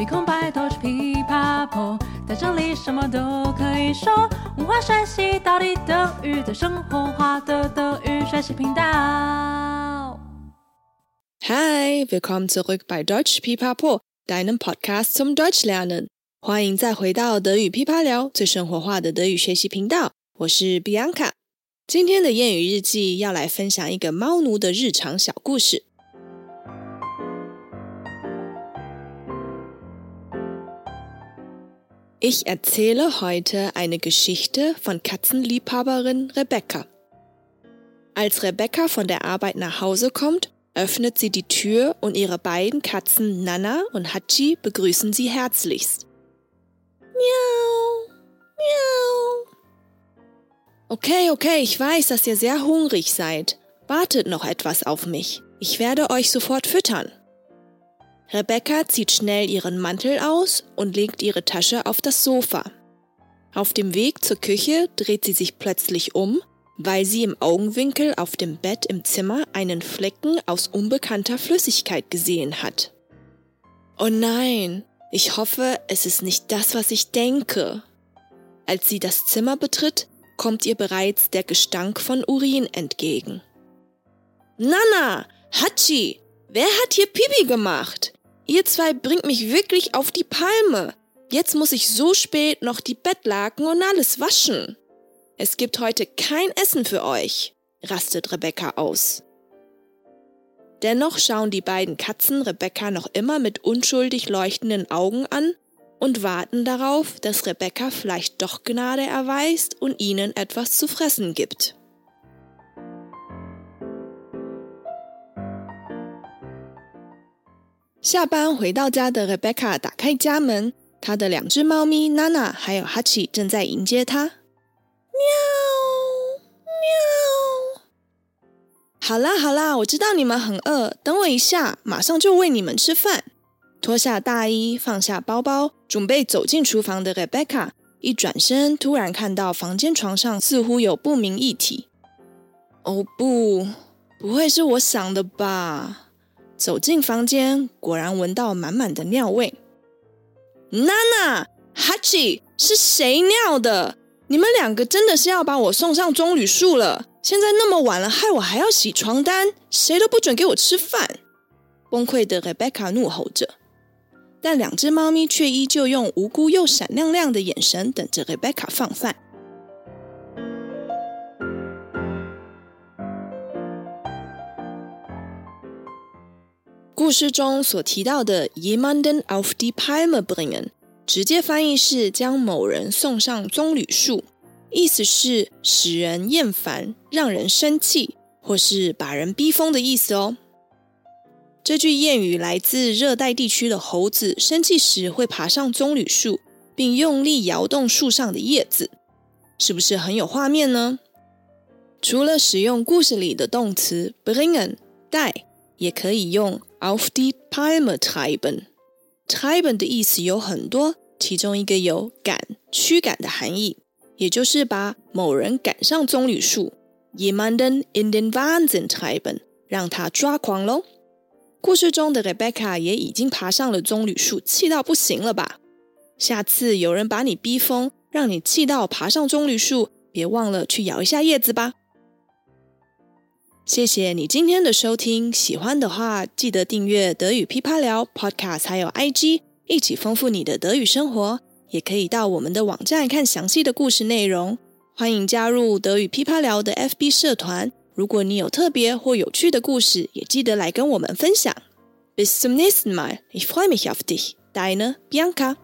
鼻孔白头是噼啪破，在这里什么都可以说。文化学习到底等于在生活化的德语学习频道。Hi, willkommen zurück bei Deutsch Pipapo, deinem Podcast zum Deutschlernen。欢迎再回到德语噼啪聊，最生活化的德语学习频道。我是 Bianca。今天的谚语日记要来分享一个猫奴的日常小故事。Ich erzähle heute eine Geschichte von Katzenliebhaberin Rebecca. Als Rebecca von der Arbeit nach Hause kommt, öffnet sie die Tür und ihre beiden Katzen Nana und Hachi begrüßen sie herzlichst. Miau, miau. Okay, okay, ich weiß, dass ihr sehr hungrig seid. Wartet noch etwas auf mich. Ich werde euch sofort füttern. Rebecca zieht schnell ihren Mantel aus und legt ihre Tasche auf das Sofa. Auf dem Weg zur Küche dreht sie sich plötzlich um, weil sie im Augenwinkel auf dem Bett im Zimmer einen Flecken aus unbekannter Flüssigkeit gesehen hat. Oh nein, ich hoffe, es ist nicht das, was ich denke. Als sie das Zimmer betritt, kommt ihr bereits der Gestank von Urin entgegen. Nana, Hachi, wer hat hier Pipi gemacht? Ihr zwei bringt mich wirklich auf die Palme. Jetzt muss ich so spät noch die Bettlaken und alles waschen. Es gibt heute kein Essen für euch, rastet Rebecca aus. Dennoch schauen die beiden Katzen Rebecca noch immer mit unschuldig leuchtenden Augen an und warten darauf, dass Rebecca vielleicht doch Gnade erweist und ihnen etwas zu fressen gibt. 下班回到家的 Rebecca 打开家门，她的两只猫咪 Nana 还有哈奇正在迎接她。喵喵！好啦好啦，我知道你们很饿，等我一下，马上就喂你们吃饭。脱下大衣，放下包包，准备走进厨房的 Rebecca 一转身，突然看到房间床上似乎有不明液体。哦不，不会是我想的吧？走进房间，果然闻到满满的尿味。娜娜、哈奇，是谁尿的？你们两个真的是要把我送上棕榈树了？现在那么晚了，害我还要洗床单，谁都不准给我吃饭！崩溃的 Rebecca 怒吼着，但两只猫咪却依旧用无辜又闪亮亮的眼神等着 Rebecca 放饭。故事中所提到的 jemanden auf die Palme bringen，直接翻译是将某人送上棕榈树，意思是使人厌烦、让人生气，或是把人逼疯的意思哦。这句谚语来自热带地区的猴子，生气时会爬上棕榈树，并用力摇动树上的叶子，是不是很有画面呢？除了使用故事里的动词 bringen 带，也可以用。Auf die Palme treiben，treiben 的意思有很多，其中一个有赶、驱赶的含义，也就是把某人赶上棕榈树。Jemanden in den Wahnsinn treiben，让他抓狂喽。故事中的 Rebecca 也已经爬上了棕榈树，气到不行了吧？下次有人把你逼疯，让你气到爬上棕榈树，别忘了去摇一下叶子吧。谢谢你今天的收听，喜欢的话记得订阅德语噼啪聊 Podcast，还有 IG，一起丰富你的德语生活。也可以到我们的网站看详细的故事内容。欢迎加入德语噼啪聊的 FB 社团。如果你有特别或有趣的故事，也记得来跟我们分享。Bis zum nächsten Mal. Ich freue mich auf dich. Deine Bianca.